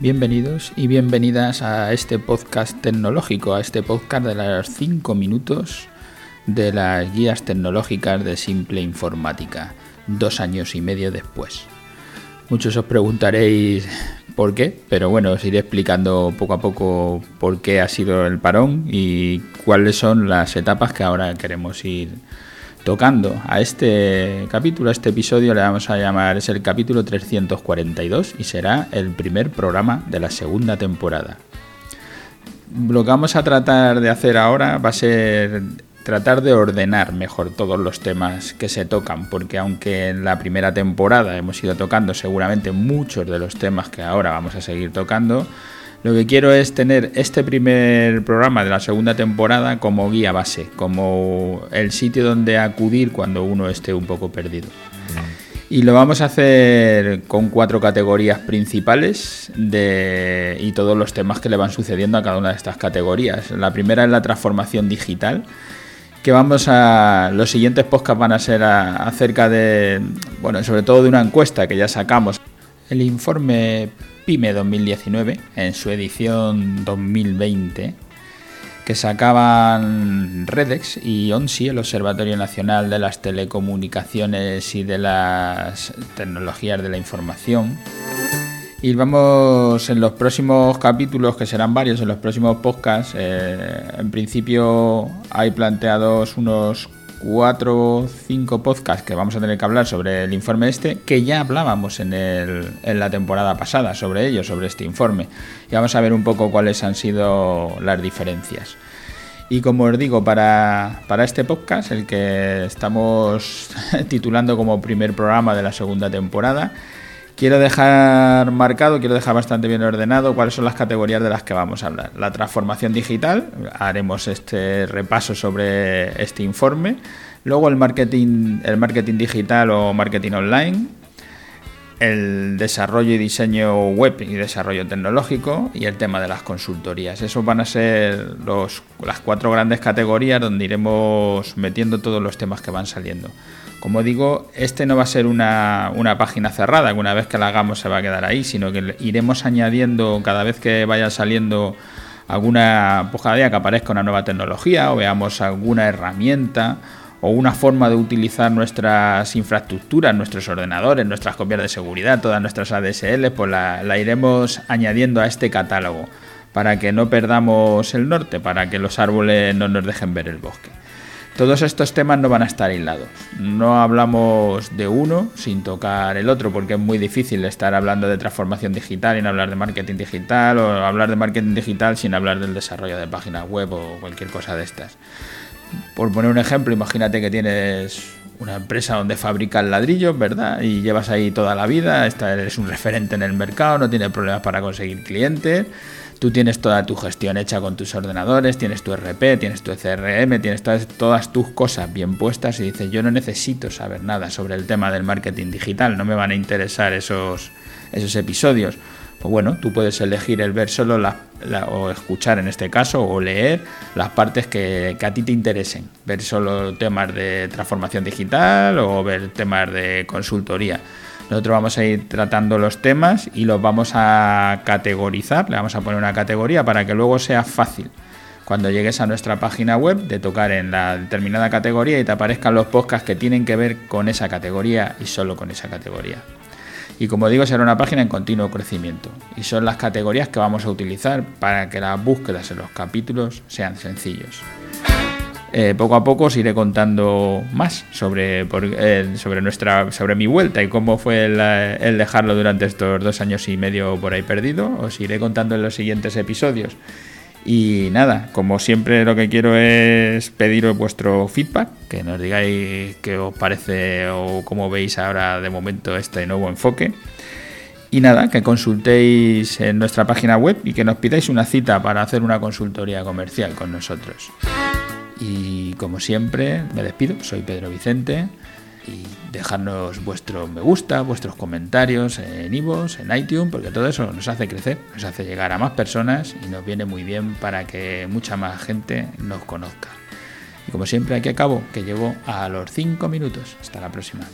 Bienvenidos y bienvenidas a este podcast tecnológico, a este podcast de los 5 minutos de las guías tecnológicas de Simple Informática, dos años y medio después. Muchos os preguntaréis por qué, pero bueno, os iré explicando poco a poco por qué ha sido el parón y cuáles son las etapas que ahora queremos ir tocando. A este capítulo, a este episodio le vamos a llamar, es el capítulo 342 y será el primer programa de la segunda temporada. Lo que vamos a tratar de hacer ahora va a ser tratar de ordenar mejor todos los temas que se tocan, porque aunque en la primera temporada hemos ido tocando seguramente muchos de los temas que ahora vamos a seguir tocando, lo que quiero es tener este primer programa de la segunda temporada como guía base, como el sitio donde acudir cuando uno esté un poco perdido. Y lo vamos a hacer con cuatro categorías principales y todos los temas que le van sucediendo a cada una de estas categorías. La primera es la transformación digital, que vamos a los siguientes podcasts van a ser acerca de bueno sobre todo de una encuesta que ya sacamos el informe PYME 2019 en su edición 2020 que sacaban Redex y ONSI, el Observatorio Nacional de las Telecomunicaciones y de las Tecnologías de la Información. Y vamos en los próximos capítulos, que serán varios en los próximos podcasts, eh, en principio hay planteados unos cuatro o cinco podcasts que vamos a tener que hablar sobre el informe este, que ya hablábamos en, el, en la temporada pasada sobre ello, sobre este informe. Y vamos a ver un poco cuáles han sido las diferencias. Y como os digo, para, para este podcast, el que estamos titulando como primer programa de la segunda temporada, Quiero dejar marcado, quiero dejar bastante bien ordenado cuáles son las categorías de las que vamos a hablar. La transformación digital, haremos este repaso sobre este informe. Luego el marketing, el marketing digital o marketing online, el desarrollo y diseño web y desarrollo tecnológico y el tema de las consultorías. Esos van a ser los, las cuatro grandes categorías donde iremos metiendo todos los temas que van saliendo. Como digo, este no va a ser una, página cerrada, que una vez que la hagamos se va a quedar ahí, sino que iremos añadiendo cada vez que vaya saliendo alguna, pues cada día que aparezca una nueva tecnología o veamos alguna herramienta o una forma de utilizar nuestras infraestructuras, nuestros ordenadores, nuestras copias de seguridad, todas nuestras ADSL, pues la iremos añadiendo a este catálogo para que no perdamos el norte, para que los árboles no nos dejen ver el bosque. Todos estos temas no van a estar aislados. No hablamos de uno sin tocar el otro, porque es muy difícil estar hablando de transformación digital y no hablar de marketing digital, o hablar de marketing digital sin hablar del desarrollo de páginas web o cualquier cosa de estas. Por poner un ejemplo, imagínate que tienes una empresa donde fabrican ladrillos, ¿verdad? Y llevas ahí toda la vida, eres un referente en el mercado, no tienes problemas para conseguir clientes Tú tienes toda tu gestión hecha con tus ordenadores, tienes tu RP, tienes tu CRM, tienes todas, tus cosas bien puestas y dices, yo no necesito saber nada sobre el tema del marketing digital, no me van a interesar esos, esos episodios. Pues bueno, tú puedes elegir el ver solo o escuchar en este caso o leer las partes que, que, a ti te interesen. Ver solo temas de transformación digital o ver temas de consultoría. Nosotros vamos a ir tratando los temas y los vamos a categorizar, le vamos a poner una categoría para que luego sea fácil cuando llegues a nuestra página web de tocar en la determinada categoría y te aparezcan los podcasts que tienen que ver con esa categoría y solo con esa categoría. Y como digo, será una página en continuo crecimiento. Y son las categorías que vamos a utilizar para que las búsquedas en los capítulos sean sencillos. Eh, poco a poco os iré contando más sobre, eh, sobre, nuestra, sobre mi vuelta y cómo fue el, dejarlo durante estos dos años y medio por ahí perdido. Os iré contando en los siguientes episodios. Y nada, como siempre lo que quiero es pediros vuestro feedback, que nos digáis qué os parece o cómo veis ahora de momento este nuevo enfoque. Y nada, que consultéis en nuestra página web y que nos pidáis una cita para hacer una consultoría comercial con nosotros. Y como siempre, me despido, soy Pedro Vicente y dejadnos vuestro me gusta, vuestros comentarios en Ivos, en iTunes, porque todo eso nos hace crecer, nos hace llegar a más personas y nos viene muy bien para que mucha más gente nos conozca. Y como siempre, aquí acabo, que llego a los 5 minutos. Hasta la próxima.